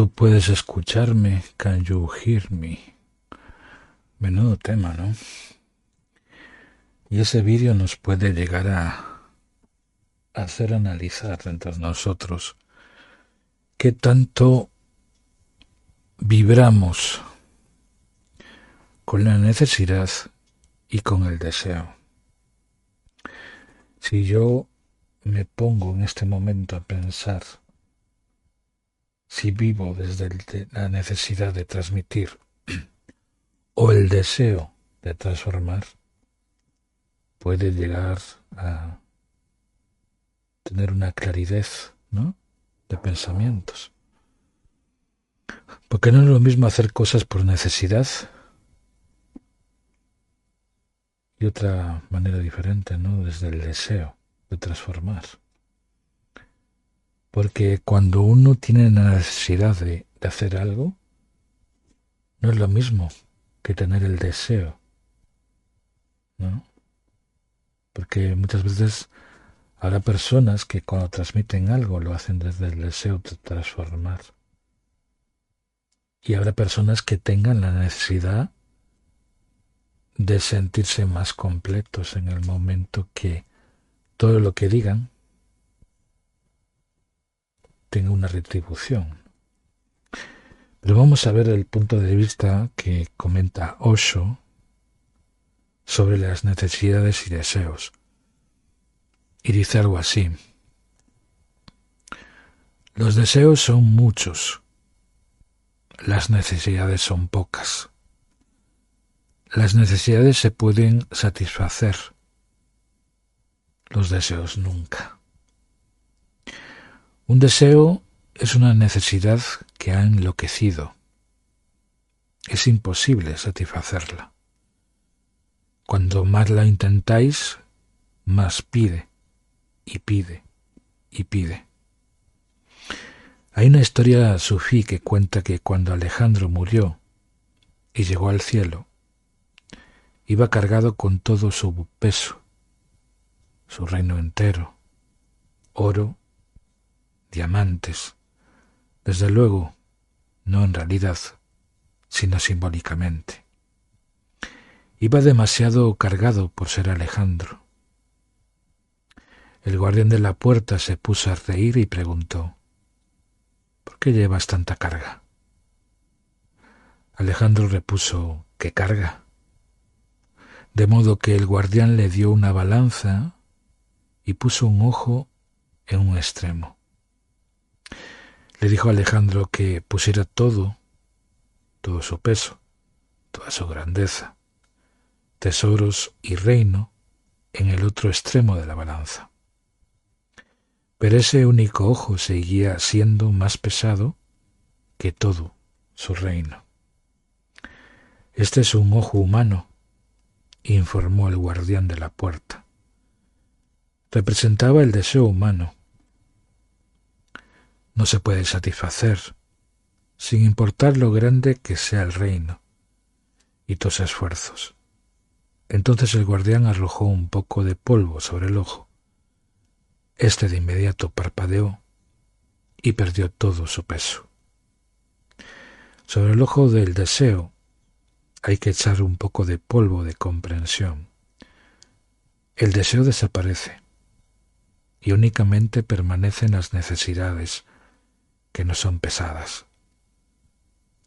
Tú puedes escucharme, can you hear me? Menudo tema, ¿no? Y ese vídeo nos puede llegar a hacer analizar entre nosotros qué tanto vibramos con la necesidad y con el deseo. Si yo me pongo en este momento a pensar si vivo desde la necesidad de transmitir o el deseo de transformar, puede llegar a tener una claridad ¿no? de pensamientos. Porque no es lo mismo hacer cosas por necesidad y otra manera diferente, ¿no? Desde el deseo de transformar. Porque cuando uno tiene la necesidad de, hacer algo, no es lo mismo que tener el deseo, ¿no? Porque muchas veces habrá personas que cuando transmiten algo lo hacen desde el deseo de transformar. Y habrá personas que tengan la necesidad de sentirse más completos en el momento que todo lo que digan tenga una retribución. Pero vamos a ver el punto de vista que comenta Osho sobre las necesidades y deseos. Y dice algo así. Los deseos son muchos, las necesidades son pocas. Las necesidades se pueden satisfacer, los deseos nunca. Un deseo es una necesidad que ha enloquecido. Es imposible satisfacerla. Cuando más la intentáis, más pide y pide y pide. Hay una historia sufí que cuenta que cuando Alejandro murió y llegó al cielo, iba cargado con todo su peso, su reino entero, oro, diamantes, desde luego, no en realidad, sino simbólicamente. Iba demasiado cargado por ser Alejandro. El guardián de la puerta se puso a reír y preguntó, ¿Por qué llevas tanta carga? Alejandro repuso, ¿qué carga? de modo que el guardián le dio una balanza y puso un ojo en un extremo. Le dijo a Alejandro que pusiera todo, todo su peso, toda su grandeza, tesoros y reino en el otro extremo de la balanza. Pero ese único ojo seguía siendo más pesado que todo su reino. Este es un ojo humano informó el guardián de la puerta. Representaba el deseo humano. No se puede satisfacer, sin importar lo grande que sea el reino y tus esfuerzos. Entonces el guardián arrojó un poco de polvo sobre el ojo. Este de inmediato parpadeó y perdió todo su peso. Sobre el ojo del deseo hay que echar un poco de polvo de comprensión. El deseo desaparece y únicamente permanecen las necesidades que no son pesadas.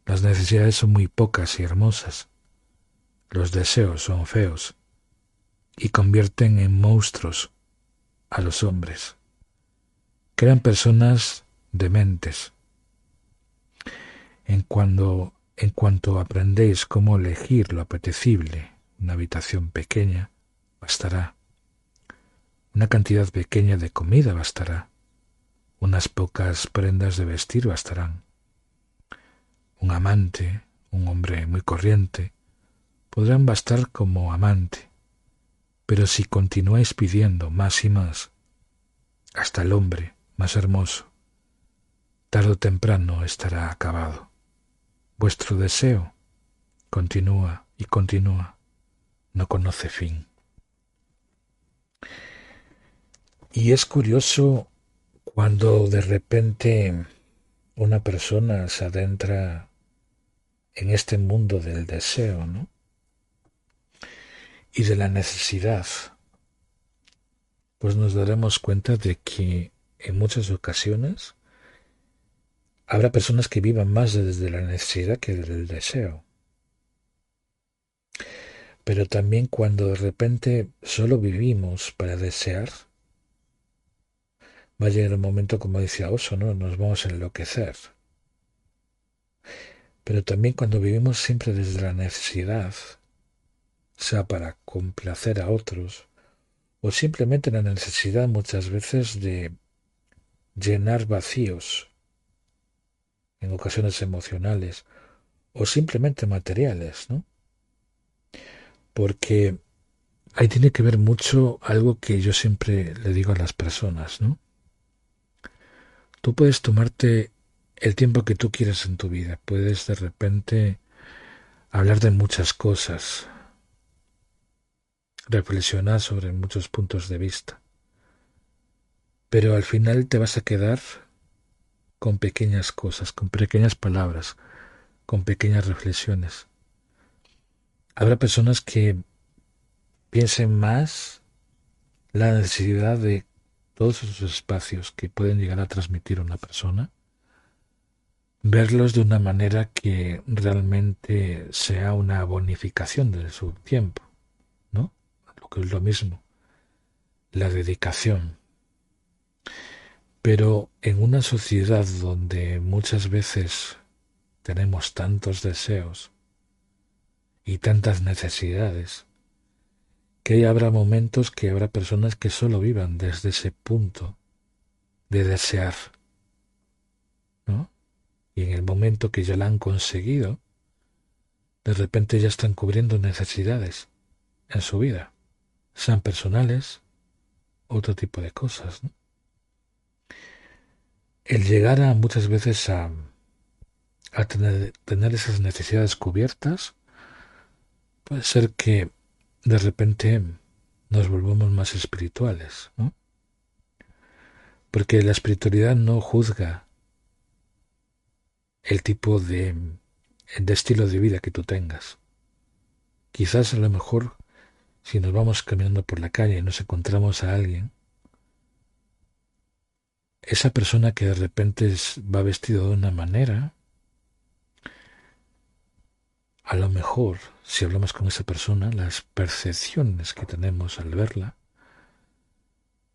Las necesidades son muy pocas y hermosas. Los deseos son feos y convierten en monstruos a los hombres. Crean personas dementes. En cuando en cuanto aprendéis cómo elegir lo apetecible, una habitación pequeña bastará. Una cantidad pequeña de comida bastará. Unas pocas prendas de vestir bastarán. Un amante, un hombre muy corriente, podrán bastar como amante. Pero si continuáis pidiendo más y más, hasta el hombre más hermoso, tarde o temprano estará acabado. Vuestro deseo continúa y continúa, no conoce fin. Y es curioso cuando de repente una persona se adentra en este mundo del deseo, ¿no? Y de la necesidad, pues nos daremos cuenta de que en muchas ocasiones habrá personas que vivan más desde la necesidad que desde el deseo. Pero también cuando de repente solo vivimos para desear, va a llegar un momento, como decía Oso, ¿no? Nos vamos a enloquecer. Pero también cuando vivimos siempre desde la necesidad, sea para complacer a otros, o simplemente la necesidad muchas veces de llenar vacíos, en ocasiones emocionales, o simplemente materiales, ¿no? Porque ahí tiene que ver mucho algo que yo siempre le digo a las personas, ¿no? Tú puedes tomarte el tiempo que tú quieras en tu vida, puedes de repente hablar de muchas cosas, reflexionar sobre muchos puntos de vista, pero al final te vas a quedar con pequeñas cosas, con pequeñas palabras, con pequeñas reflexiones. Habrá personas que piensen más la necesidad de todos esos espacios que pueden llegar a transmitir una persona, verlos de una manera que realmente sea una bonificación de su tiempo, ¿no? Lo que es lo mismo, la dedicación. Pero en una sociedad donde muchas veces tenemos tantos deseos y tantas necesidades, que habrá momentos que habrá personas que solo vivan desde ese punto de desear, ¿no? Y en el momento que ya la han conseguido, de repente ya están cubriendo necesidades en su vida, sean personales, otro tipo de cosas. El llegar a muchas veces a, tener esas necesidades cubiertas puede ser que de repente nos volvemos más espirituales, ¿no? Porque la espiritualidad no juzga el tipo de, estilo de vida que tú tengas. Quizás a lo mejor si nos vamos caminando por la calle y nos encontramos a alguien, esa persona que de repente va vestido de una manera, a lo mejor, si hablamos con esa persona, las percepciones que tenemos al verla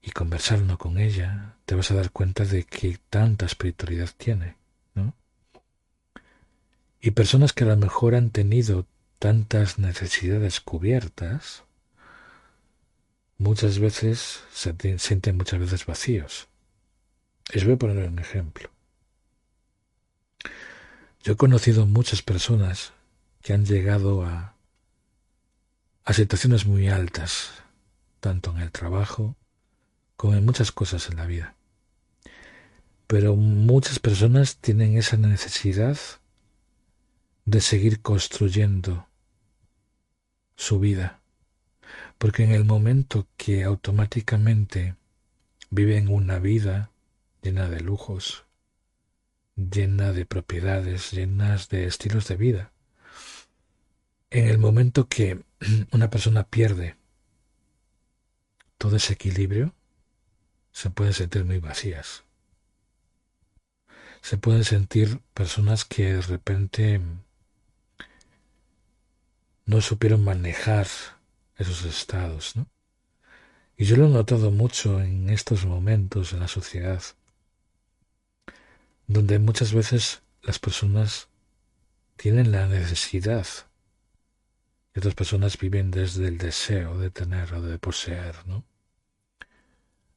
y conversando con ella, te vas a dar cuenta de que tanta espiritualidad tiene, ¿no? Y personas que a lo mejor han tenido tantas necesidades cubiertas, muchas veces se sienten muchas veces vacíos. Les voy a poner un ejemplo. Yo he conocido muchas personas que han llegado a, a situaciones muy altas, tanto en el trabajo como en muchas cosas en la vida. Pero muchas personas tienen esa necesidad de seguir construyendo su vida, porque en el momento que automáticamente viven una vida llena de lujos, llena de propiedades, llenas de estilos de vida, en el momento que una persona pierde todo ese equilibrio, se pueden sentir muy vacías. Se pueden sentir personas que de repente no supieron manejar esos estados, ¿no? Y yo lo he notado mucho en estos momentos en la sociedad, donde muchas veces las personas tienen la necesidad otras personas viven desde el deseo de tener o de poseer, ¿no?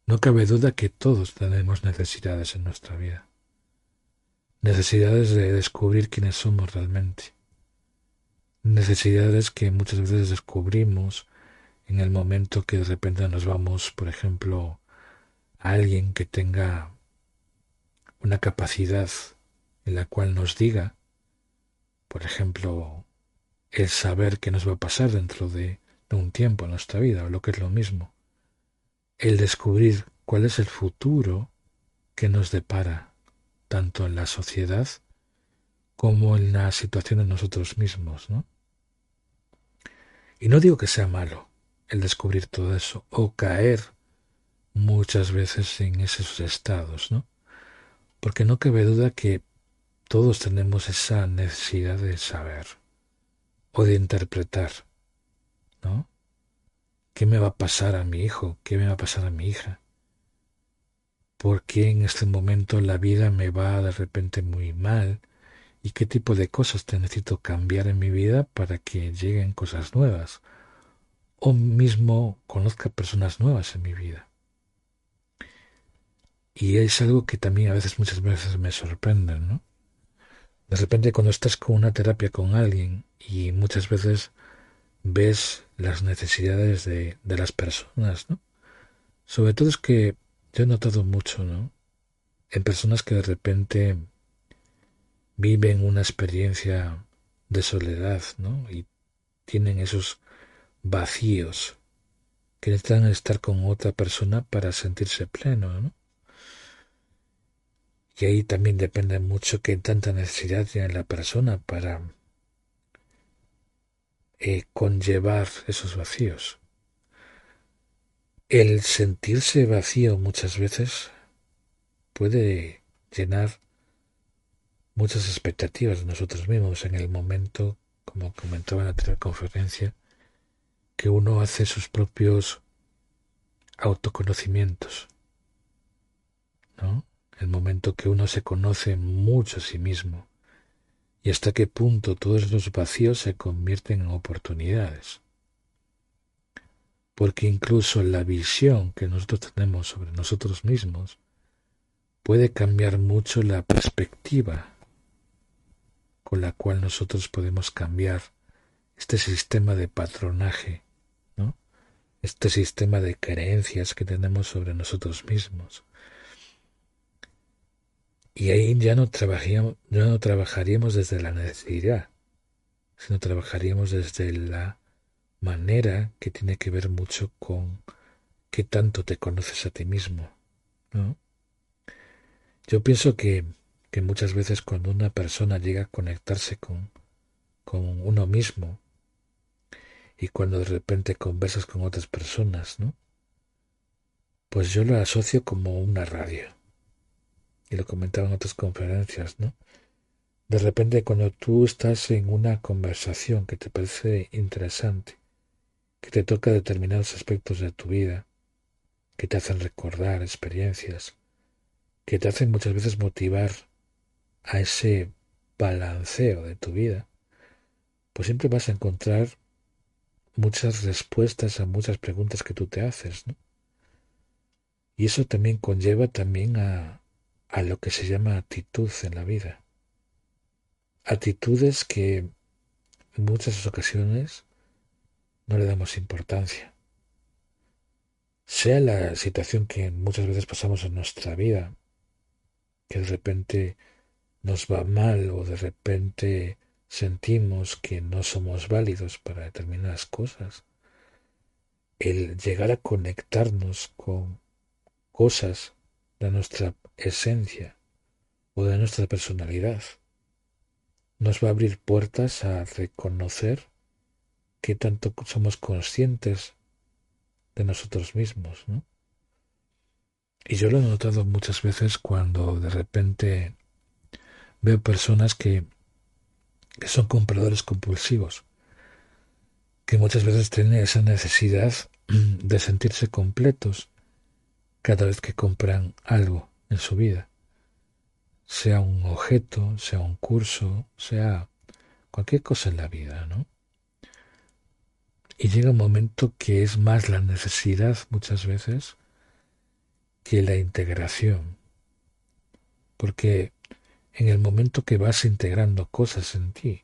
No cabe duda que todos tenemos necesidades en nuestra vida. Necesidades de descubrir quiénes somos realmente. Necesidades que muchas veces descubrimos en el momento que de repente nos vamos, por ejemplo, a alguien que tenga una capacidad en la cual nos diga, por ejemplo, el saber qué nos va a pasar dentro de, un tiempo en nuestra vida, o lo que es lo mismo, el descubrir cuál es el futuro que nos depara tanto en la sociedad como en la situación de nosotros mismos, ¿no? Y no digo que sea malo el descubrir todo eso o caer muchas veces en esos estados, ¿no? Porque no cabe duda que todos tenemos esa necesidad de saber o de interpretar, ¿no? ¿Qué me va a pasar a mi hijo? ¿Qué me va a pasar a mi hija? ¿Por qué en este momento la vida me va de repente muy mal? ¿Y qué tipo de cosas te necesito cambiar en mi vida para que lleguen cosas nuevas? O mismo conozca personas nuevas en mi vida. Y es algo que también a veces, muchas veces me sorprende, ¿no? De repente cuando estás con una terapia con alguien y muchas veces ves las necesidades de, de las personas, ¿no? Sobre todo es que yo he notado mucho, ¿no? En personas que de repente viven una experiencia de soledad, ¿no? Y tienen esos vacíos que necesitan estar con otra persona para sentirse pleno, ¿no? Y ahí también depende mucho qué tanta necesidad tiene la persona para eh, conllevar esos vacíos. El sentirse vacío muchas veces puede llenar muchas expectativas de nosotros mismos en el momento, como comentaba en la anterior conferencia, que uno hace sus propios autoconocimientos, ¿no? El momento que uno se conoce mucho a sí mismo, y hasta qué punto todos los vacíos se convierten en oportunidades. Porque incluso la visión que nosotros tenemos sobre nosotros mismos puede cambiar mucho la perspectiva con la cual nosotros podemos cambiar este sistema de patronaje, ¿no? este sistema de creencias que tenemos sobre nosotros mismos. Y ahí ya no, trabajaríamos, ya no trabajaríamos desde la necesidad, sino trabajaríamos desde la manera que tiene que ver mucho con qué tanto te conoces a ti mismo. ¿no? Yo pienso que, que muchas veces cuando una persona llega a conectarse con, con uno mismo y cuando de repente conversas con otras personas, ¿no? Pues yo lo asocio como una radio y lo comentaba en otras conferencias, ¿no? De repente cuando tú estás en una conversación que te parece interesante, que te toca determinados aspectos de tu vida, que te hacen recordar experiencias, que te hacen muchas veces motivar a ese balanceo de tu vida, pues siempre vas a encontrar muchas respuestas a muchas preguntas que tú te haces, ¿no? Y eso también conlleva también a, a lo que se llama actitud en la vida. Actitudes que en muchas ocasiones no le damos importancia. Sea la situación que muchas veces pasamos en nuestra vida, que de repente nos va mal o de repente sentimos que no somos válidos para determinadas cosas, el llegar a conectarnos con cosas de nuestra esencia o de nuestra personalidad. Nos va a abrir puertas a reconocer que tanto somos conscientes de nosotros mismos. ¿no? Y yo lo he notado muchas veces cuando de repente veo personas que, que son compradores compulsivos, que muchas veces tienen esa necesidad de sentirse completos cada vez que compran algo en su vida, sea un objeto, sea un curso, sea cualquier cosa en la vida, ¿no? Y llega un momento que es más la necesidad muchas veces que la integración, porque en el momento que vas integrando cosas en ti,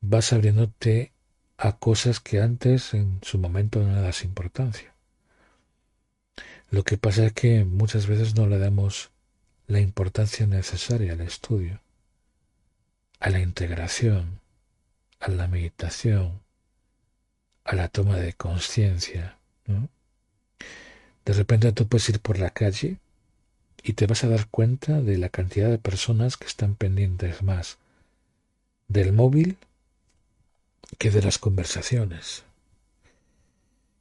vas abriéndote a cosas que antes en su momento no le das importancia. Lo que pasa es que muchas veces no le damos la importancia necesaria al estudio, a la integración, a la meditación, a la toma de conciencia. De repente tú puedes ir por la calle y te vas a dar cuenta de la cantidad de personas que están pendientes más del móvil que de las conversaciones.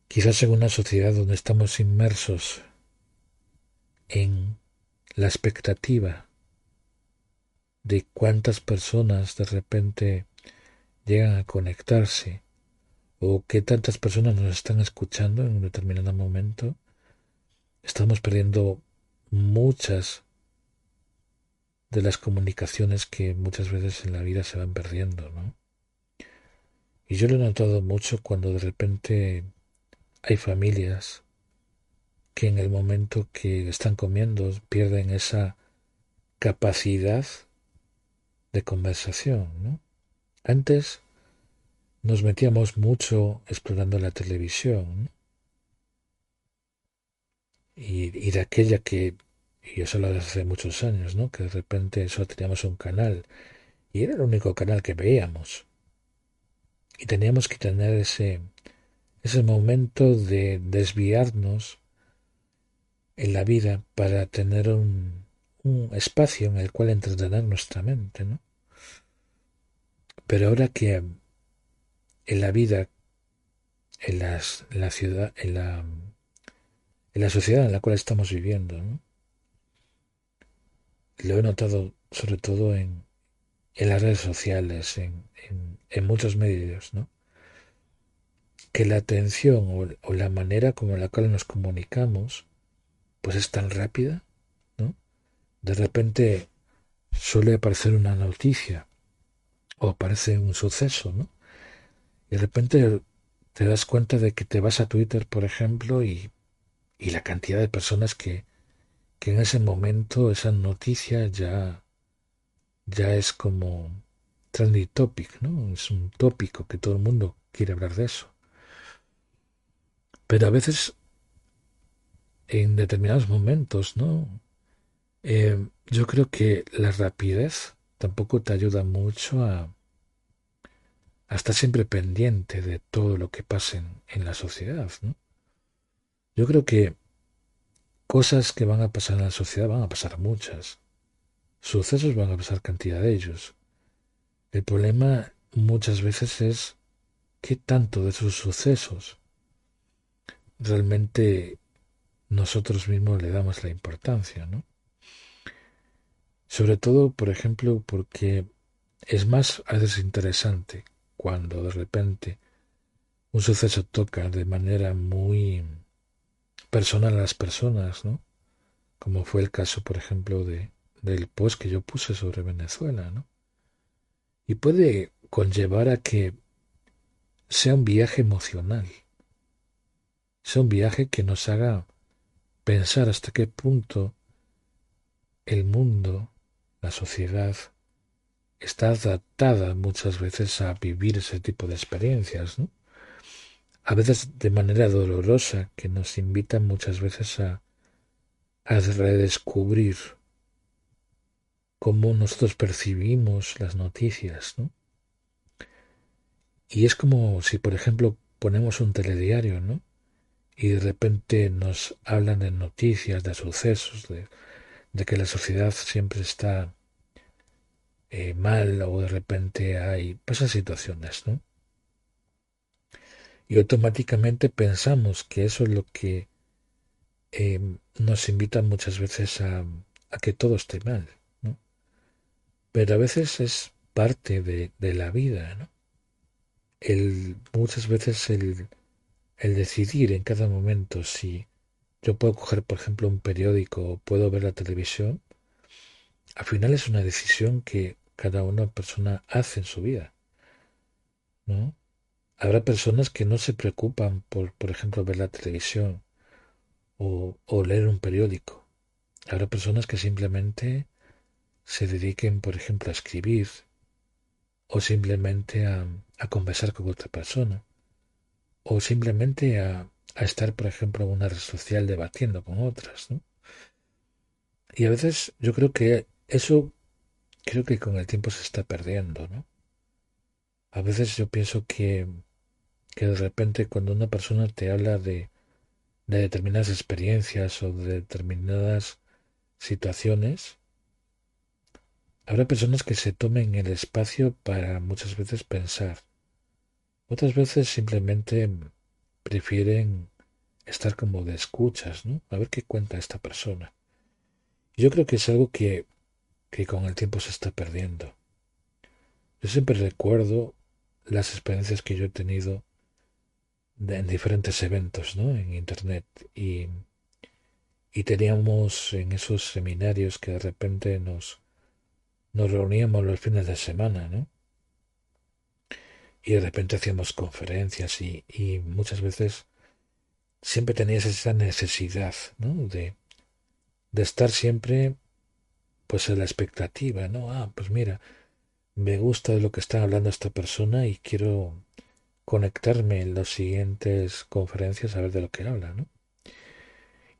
Quizás en una sociedad donde estamos inmersos en la expectativa de cuántas personas de repente llegan a conectarse o que tantas personas nos están escuchando en un determinado momento, estamos perdiendo muchas de las comunicaciones que muchas veces en la vida se van perdiendo, ¿no? Y yo lo he notado mucho cuando de repente hay familias que en el momento que están comiendo pierden esa capacidad de conversación, ¿no? Antes nos metíamos mucho explorando la televisión y, de aquella que, y eso lo hace muchos años, ¿no? que de repente solo teníamos un canal y era el único canal que veíamos. Y teníamos que tener ese, ese momento de desviarnos en la vida para tener un, un espacio en el cual entretener nuestra mente, ¿no? Pero ahora que en la vida, en, las, la ciudad, en la, en la sociedad en la cual estamos viviendo, ¿no? lo he notado sobre todo en, en las redes sociales, en, en, muchos medios, ¿no? Que la atención o, la manera como la cual nos comunicamos pues es tan rápida, ¿no? De repente suele aparecer una noticia o aparece un suceso, ¿no? Y de repente te das cuenta de que te vas a Twitter, por ejemplo, y, y la cantidad de personas que, que en ese momento esa noticia ya, ya es como trendy topic, ¿no? Es un tópico que todo el mundo quiere hablar de eso. Pero a veces, en determinados momentos, ¿no? Eh, yo creo que la rapidez tampoco te ayuda mucho a, estar siempre pendiente de todo lo que pasa en, la sociedad. Yo creo que cosas que van a pasar en la sociedad van a pasar muchas. Sucesos van a pasar cantidad de ellos. El problema muchas veces es qué tanto de esos sucesos realmente nosotros mismos le damos la importancia, ¿no? Sobre todo, por ejemplo, porque es más a veces interesante cuando de repente un suceso toca de manera muy personal a las personas, ¿no? Como fue el caso, por ejemplo, de, del post que yo puse sobre Venezuela, ¿no? Y puede conllevar a que sea un viaje emocional, sea un viaje que nos haga pensar hasta qué punto el mundo, la sociedad, está adaptada muchas veces a vivir ese tipo de experiencias, ¿no? A veces de manera dolorosa, que nos invitan muchas veces a, a redescubrir cómo nosotros percibimos las noticias, ¿no? Y es como si, por ejemplo, ponemos un telediario, ¿no? Y de repente nos hablan de noticias, de sucesos, de, que la sociedad siempre está eh, mal o de repente hay pues, esas situaciones, ¿no? Y automáticamente pensamos que eso es lo que eh, nos invita muchas veces a, a, que todo esté mal, ¿no? Pero a veces es parte de, de la vida, ¿no? El, muchas veces el, el decidir en cada momento si yo puedo coger, por ejemplo, un periódico o puedo ver la televisión, al final es una decisión que cada una persona hace en su vida. ¿no? Habrá personas que no se preocupan por, por ejemplo, ver la televisión o, o leer un periódico. Habrá personas que simplemente se dediquen, por ejemplo, a escribir o simplemente a, a conversar con otra persona o simplemente a, estar, por ejemplo, en una red social debatiendo con otras. Y a veces yo creo que eso creo que con el tiempo se está perdiendo, ¿no? A veces yo pienso que, que de repente cuando una persona te habla de, de determinadas experiencias o de determinadas situaciones, habrá personas que se tomen el espacio para muchas veces pensar. Otras veces simplemente prefieren estar como de escuchas, ¿no? A ver qué cuenta esta persona. Yo creo que es algo que, que con el tiempo se está perdiendo. Yo siempre recuerdo las experiencias que yo he tenido en diferentes eventos, ¿no? En internet y, y teníamos en esos seminarios que de repente nos, nos reuníamos los fines de semana, ¿no? Y de repente hacíamos conferencias y, muchas veces siempre tenías esa necesidad, ¿no? De, de estar siempre pues en la expectativa, ¿no? Ah, pues mira, me gusta de lo que está hablando esta persona y quiero conectarme en las siguientes conferencias a ver de lo que habla, ¿no?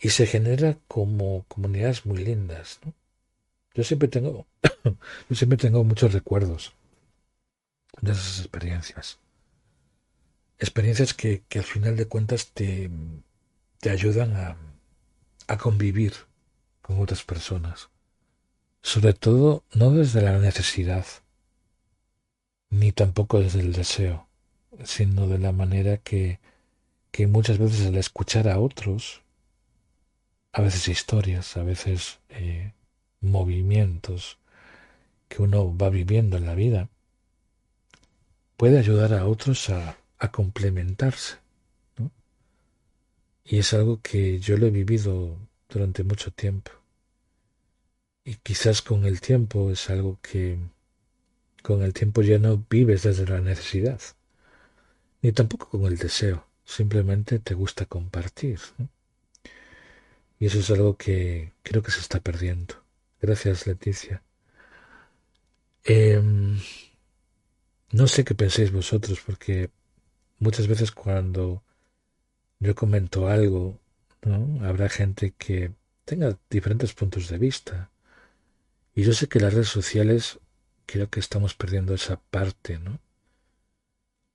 Y se genera como comunidades muy lindas, ¿no? Yo siempre tengo, yo siempre tengo muchos recuerdos de esas experiencias. Experiencias que, que al final de cuentas te, te ayudan a, a convivir con otras personas. Sobre todo no desde la necesidad, ni tampoco desde el deseo, sino de la manera que, que muchas veces al escuchar a otros, a veces historias, a veces eh, movimientos que uno va viviendo en la vida, puede ayudar a otros a, complementarse. ¿no? Y es algo que yo lo he vivido durante mucho tiempo. Y quizás con el tiempo es algo que con el tiempo ya no vives desde la necesidad, ni tampoco con el deseo, simplemente te gusta compartir. Y eso es algo que creo que se está perdiendo. Gracias, Leticia. Em, no sé qué pensáis vosotros, porque muchas veces cuando yo comento algo, ¿no? habrá gente que tenga diferentes puntos de vista. Y yo sé que las redes sociales creo que estamos perdiendo esa parte, ¿no?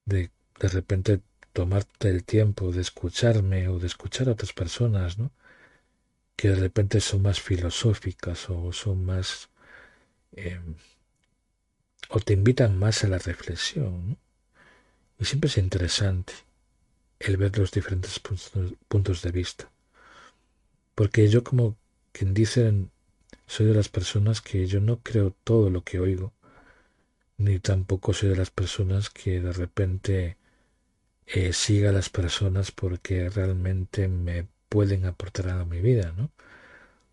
De de repente tomarte el tiempo de escucharme o de escuchar a otras personas, ¿no? Que de repente son más filosóficas o son más... Em, o te invitan más a la reflexión. Y siempre es interesante el ver los diferentes puntos de vista. Porque yo como quien dicen, soy de las personas que yo no creo todo lo que oigo, ni tampoco soy de las personas que de repente eh, siga a las personas porque realmente me pueden aportar a mi vida, ¿no?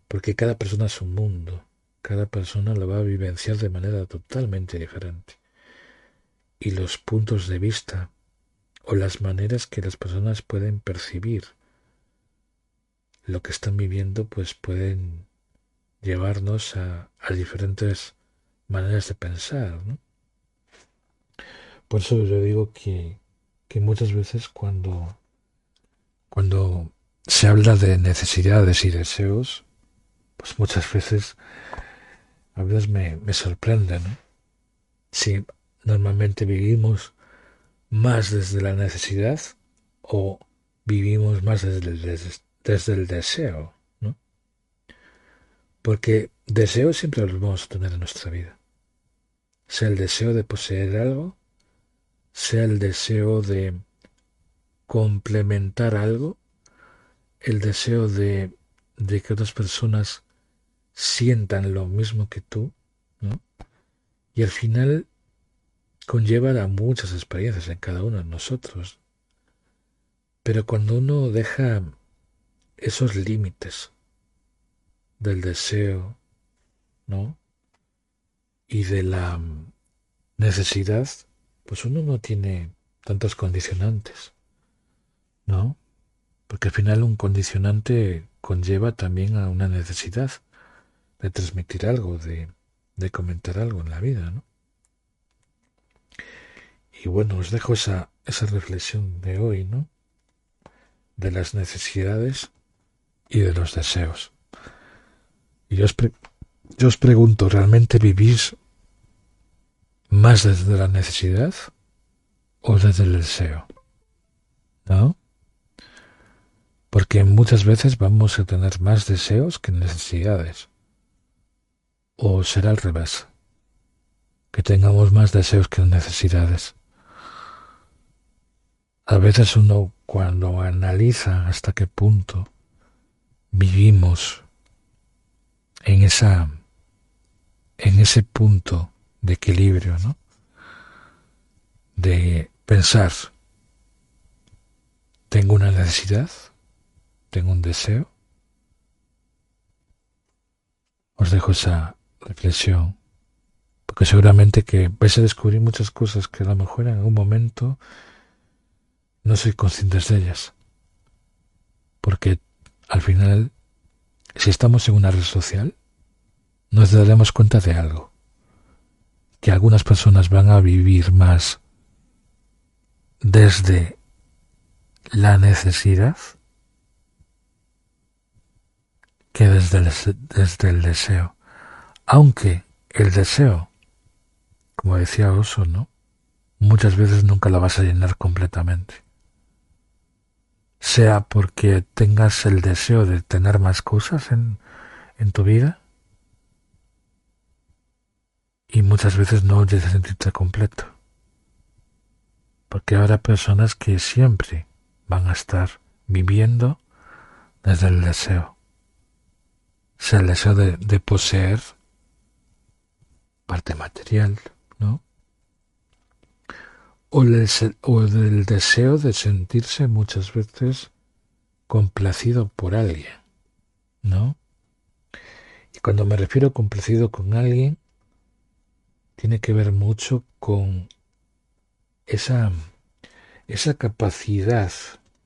Porque cada persona es un mundo, cada persona lo va a vivenciar de manera totalmente diferente. Y los puntos de vista o las maneras que las personas pueden percibir lo que están viviendo, pues pueden llevarnos a, diferentes maneras de pensar. Por eso yo digo que, que muchas veces cuando, cuando se habla de necesidades y deseos, pues muchas veces a veces me, me sorprende, ¿no? Si normalmente vivimos más desde la necesidad o vivimos más desde el, desde, el deseo, ¿no? Porque deseos siempre los vamos a tener en nuestra vida. Sea el deseo de poseer algo sea el deseo de complementar algo, el deseo de, de que otras personas sientan lo mismo que tú, ¿no? Y al final conlleva a muchas experiencias en cada uno de nosotros. Pero cuando uno deja esos límites del deseo, ¿no? Y de la necesidad, pues uno no tiene tantos condicionantes, ¿no? Porque al final un condicionante conlleva también a una necesidad de transmitir algo, de, de comentar algo en la vida, ¿no? Y bueno, os dejo esa, esa reflexión de hoy, ¿no? De las necesidades y de los deseos. Y yo os, yo os pregunto, ¿realmente vivís más desde la necesidad o desde el deseo. ¿No? Porque muchas veces vamos a tener más deseos que necesidades. ¿O será al revés? Que tengamos más deseos que necesidades. A veces uno cuando analiza hasta qué punto vivimos en esa en ese punto de equilibrio, ¿no? De pensar, tengo una necesidad, tengo un deseo. Os dejo esa reflexión, porque seguramente que vais a descubrir muchas cosas que a lo mejor en algún momento no soy conscientes de ellas. Porque al final, si estamos en una red social, nos daremos cuenta de algo, que algunas personas van a vivir más desde la necesidad que desde desde el deseo. Aunque el deseo, como decía Oso, ¿no? Muchas veces nunca la vas a llenar completamente. Sea porque tengas el deseo de tener más cosas en, en tu vida, y muchas veces no oyes sentirte completo. Porque habrá personas que siempre van a estar viviendo desde el deseo. Sea el deseo de, de poseer parte material, ¿no? O, o del deseo de sentirse muchas veces complacido por alguien, ¿no? Y cuando me refiero a complacido con alguien, tiene que ver mucho con esa, esa capacidad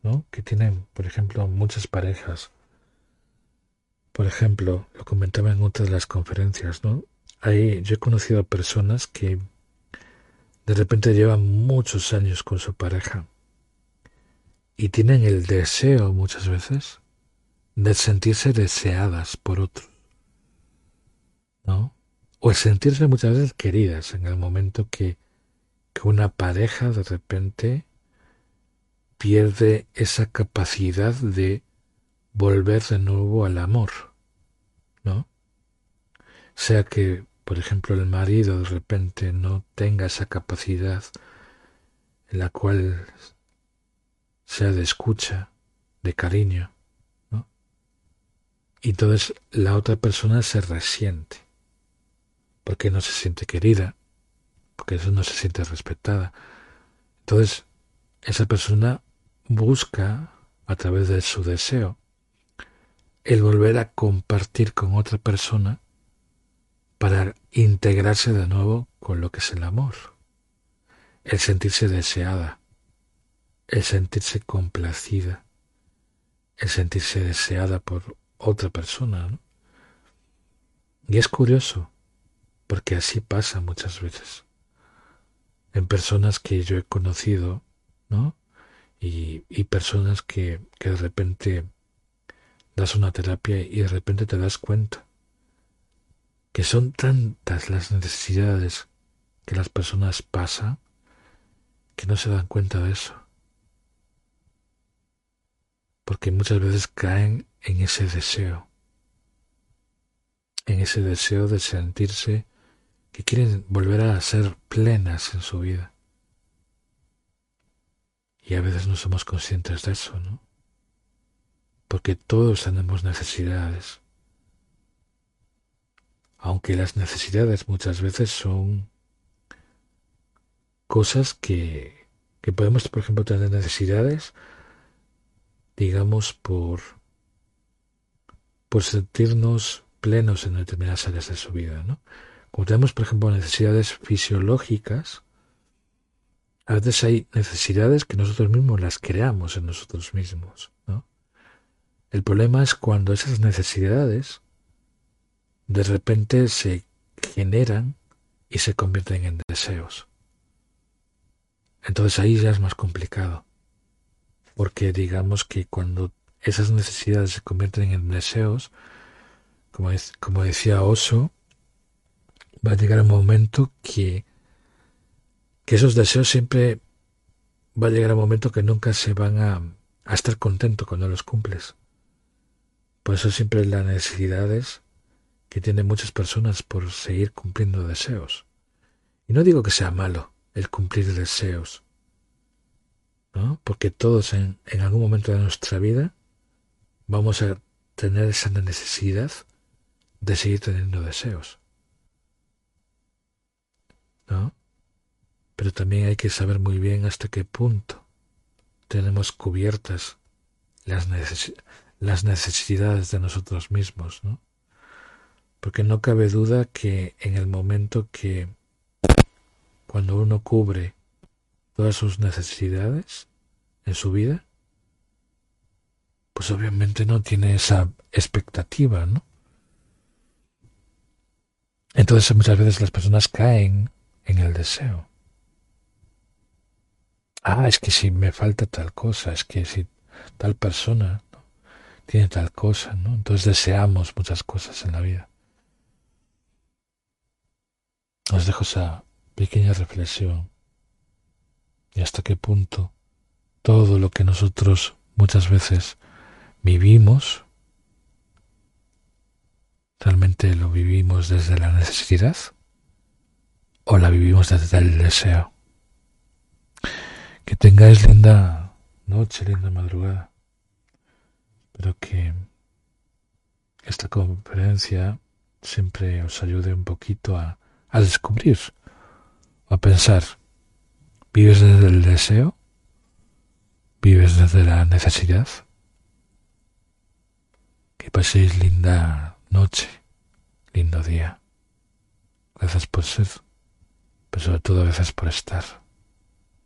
¿no? que tienen, por ejemplo, muchas parejas. Por ejemplo, lo comentaba en otra de las conferencias, ¿no? Yo he conocido a personas que de repente llevan muchos años con su pareja y tienen el deseo muchas veces de sentirse deseadas por otro, ¿no? o sentirse muchas veces queridas en el momento que, que una pareja de repente pierde esa capacidad de volver de nuevo al amor, ¿no? Sea que, por ejemplo, el marido de repente no tenga esa capacidad en la cual sea de escucha, de cariño, ¿no? Y entonces la otra persona se resiente porque no se siente querida, porque eso no se siente respetada. Entonces, esa persona busca, a través de su deseo, el volver a compartir con otra persona para integrarse de nuevo con lo que es el amor, el sentirse deseada, el sentirse complacida, el sentirse deseada por otra persona. Y es curioso, porque así pasa muchas veces. En personas que yo he conocido, ¿no? Y, y personas que, que de repente das una terapia y de repente te das cuenta que son tantas las necesidades que las personas pasan que no se dan cuenta de eso. Porque muchas veces caen en ese deseo, en ese deseo de sentirse que quieren volver a ser plenas en su vida. Y a veces no somos conscientes de eso, ¿no? Porque todos tenemos necesidades. Aunque las necesidades muchas veces son cosas que, que podemos, por ejemplo, tener necesidades, digamos, por, por sentirnos plenos en determinadas áreas de su vida, ¿no? Como tenemos, por ejemplo, necesidades fisiológicas, a veces hay necesidades que nosotros mismos las creamos en nosotros mismos. ¿no? El problema es cuando esas necesidades de repente se generan y se convierten en deseos. Entonces ahí ya es más complicado, porque digamos que cuando esas necesidades se convierten en deseos, como, como decía Oso, va a llegar un momento que, que esos deseos siempre va a llegar un momento que nunca se van a, a estar contentos cuando los cumples. Por eso siempre las necesidades que tienen muchas personas por seguir cumpliendo deseos. Y no digo que sea malo el cumplir deseos, ¿no? Porque todos en, en algún momento de nuestra vida vamos a tener esa necesidad de seguir teniendo deseos. ¿No? Pero también hay que saber muy bien hasta qué punto tenemos cubiertas las, las necesidades de nosotros mismos, ¿no? Porque no cabe duda que en el momento que cuando uno cubre todas sus necesidades en su vida, pues obviamente no tiene esa expectativa, ¿no? Entonces muchas veces las personas caen en el deseo. Ah, es que si me falta tal cosa, es que si tal persona tiene tal cosa, ¿no? Entonces deseamos muchas cosas en la vida. Os dejo esa pequeña reflexión y hasta qué punto todo lo que nosotros muchas veces vivimos, realmente lo vivimos desde la necesidad o la vivimos desde el deseo. Que tengáis linda noche, linda madrugada. Espero que esta conferencia siempre os ayude un poquito a, a descubrir a pensar. ¿Vives desde el deseo? ¿Vives desde la necesidad? Que paséis linda noche, lindo día. Gracias por ser, pero sobre todo gracias por estar.